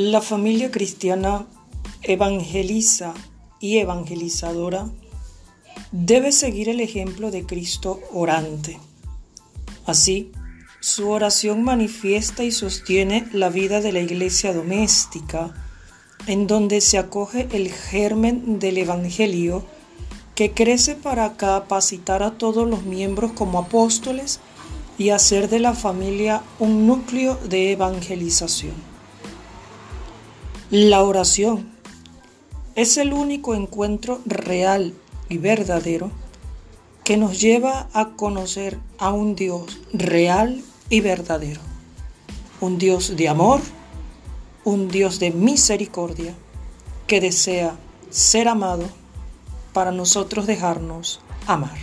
La familia cristiana evangeliza y evangelizadora debe seguir el ejemplo de Cristo orante. Así, su oración manifiesta y sostiene la vida de la iglesia doméstica, en donde se acoge el germen del Evangelio que crece para capacitar a todos los miembros como apóstoles y hacer de la familia un núcleo de evangelización. La oración es el único encuentro real y verdadero que nos lleva a conocer a un Dios real y verdadero, un Dios de amor, un Dios de misericordia que desea ser amado para nosotros dejarnos amar.